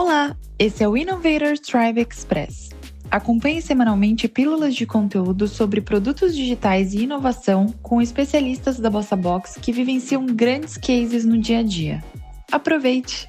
Olá, esse é o Innovator Tribe Express. Acompanhe semanalmente pílulas de conteúdo sobre produtos digitais e inovação com especialistas da Bossa Box que vivenciam grandes cases no dia a dia. Aproveite!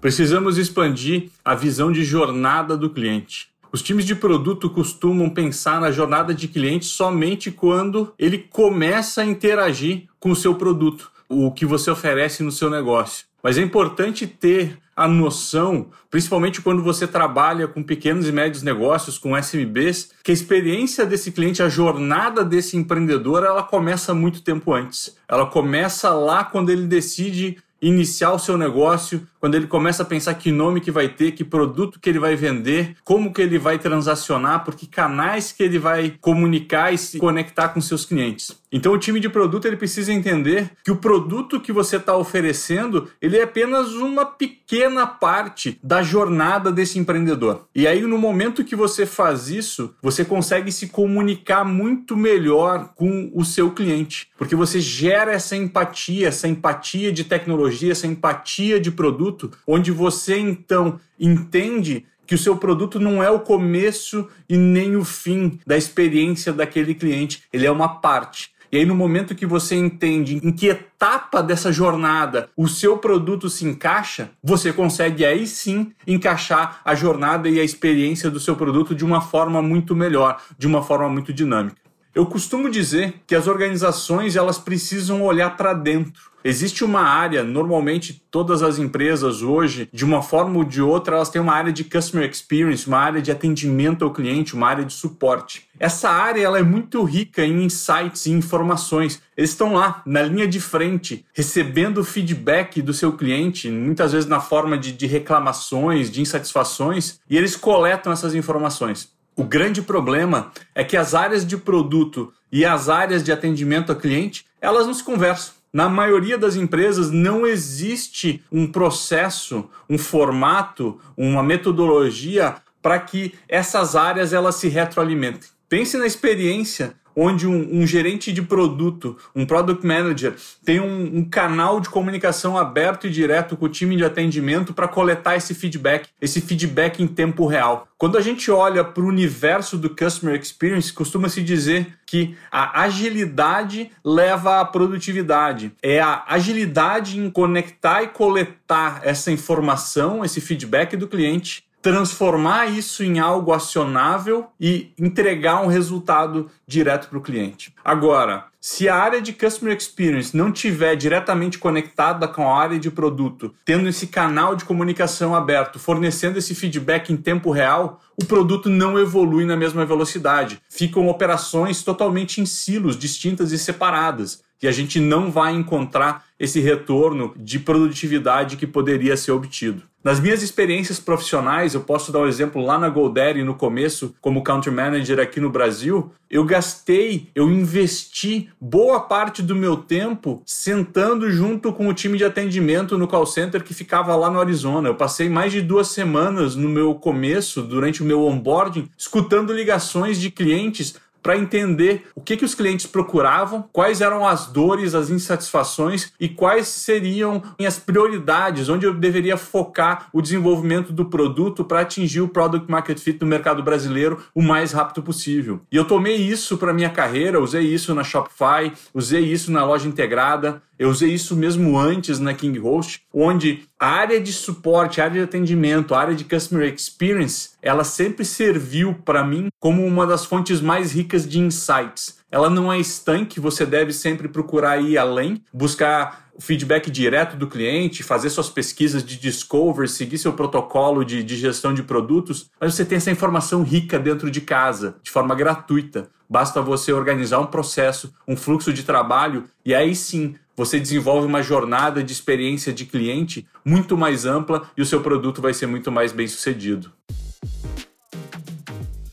Precisamos expandir a visão de jornada do cliente. Os times de produto costumam pensar na jornada de cliente somente quando ele começa a interagir com o seu produto, o que você oferece no seu negócio. Mas é importante ter a noção, principalmente quando você trabalha com pequenos e médios negócios, com SMBs, que a experiência desse cliente, a jornada desse empreendedor, ela começa muito tempo antes. Ela começa lá quando ele decide iniciar o seu negócio, quando ele começa a pensar que nome que vai ter, que produto que ele vai vender, como que ele vai transacionar, por que canais que ele vai comunicar e se conectar com seus clientes. Então o time de produto ele precisa entender que o produto que você está oferecendo ele é apenas uma pequena parte da jornada desse empreendedor. E aí no momento que você faz isso, você consegue se comunicar muito melhor com o seu cliente, porque você gera essa empatia, essa empatia de tecnologia, essa empatia de produto produto, onde você então entende que o seu produto não é o começo e nem o fim da experiência daquele cliente, ele é uma parte. E aí, no momento que você entende em que etapa dessa jornada o seu produto se encaixa, você consegue aí sim encaixar a jornada e a experiência do seu produto de uma forma muito melhor, de uma forma muito dinâmica. Eu costumo dizer que as organizações elas precisam olhar para dentro. Existe uma área, normalmente todas as empresas hoje, de uma forma ou de outra, elas têm uma área de customer experience, uma área de atendimento ao cliente, uma área de suporte. Essa área ela é muito rica em insights e informações. Eles estão lá, na linha de frente, recebendo feedback do seu cliente, muitas vezes na forma de, de reclamações, de insatisfações, e eles coletam essas informações. O grande problema é que as áreas de produto e as áreas de atendimento a cliente, elas não se conversam. Na maioria das empresas não existe um processo, um formato, uma metodologia para que essas áreas elas se retroalimentem. Pense na experiência onde um, um, gerente de produto, um product manager, tem um, um, canal de comunicação aberto e direto com o time de atendimento para coletar esse feedback, esse feedback em tempo real. Quando a gente olha para o universo do customer experience, costuma se dizer que a agilidade leva à produtividade. É a agilidade em conectar e coletar essa informação, esse feedback do cliente transformar isso em algo acionável e entregar um resultado direto para o cliente. Agora, se a área de Customer Experience não tiver diretamente conectada com a área de produto, tendo esse canal de comunicação aberto, fornecendo esse feedback em tempo real, o produto não evolui na mesma velocidade. Ficam operações totalmente em silos, distintas e separadas. E a gente não vai encontrar esse retorno de produtividade que poderia ser obtido. Nas minhas experiências profissionais, eu posso dar um exemplo lá na GoDaddy no começo, como country manager aqui no Brasil, eu gastei, eu investi boa parte do meu tempo sentando junto com o time de atendimento no call center que ficava lá no Arizona. Eu passei mais de duas semanas no meu começo, durante o meu onboarding, escutando ligações de clientes para entender o que, que os clientes procuravam, quais eram as dores, as insatisfações e quais seriam as prioridades, onde eu deveria focar o desenvolvimento do produto para atingir o product market fit no mercado brasileiro o mais rápido possível. E eu tomei isso para minha carreira, usei isso na Shopify, usei isso na loja integrada, eu usei isso mesmo antes na King Host, onde a área de suporte, a área de atendimento, a área de customer experience, ela sempre serviu para mim como uma das fontes mais ricas de insights. Ela não é estanque, você deve sempre procurar ir além, buscar feedback direto do cliente, fazer suas pesquisas de discovery, seguir seu protocolo de, de gestão de produtos, mas você tem essa informação rica dentro de casa, de forma gratuita. Basta você organizar um processo, um fluxo de trabalho, e aí sim você desenvolve uma jornada de experiência de cliente muito mais ampla e o seu produto vai ser muito mais bem sucedido.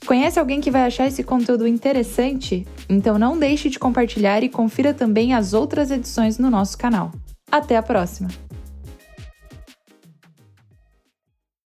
Conhece alguém que vai achar esse conteúdo interessante? Então não deixe de compartilhar e confira também as outras edições no nosso canal. Até a próxima!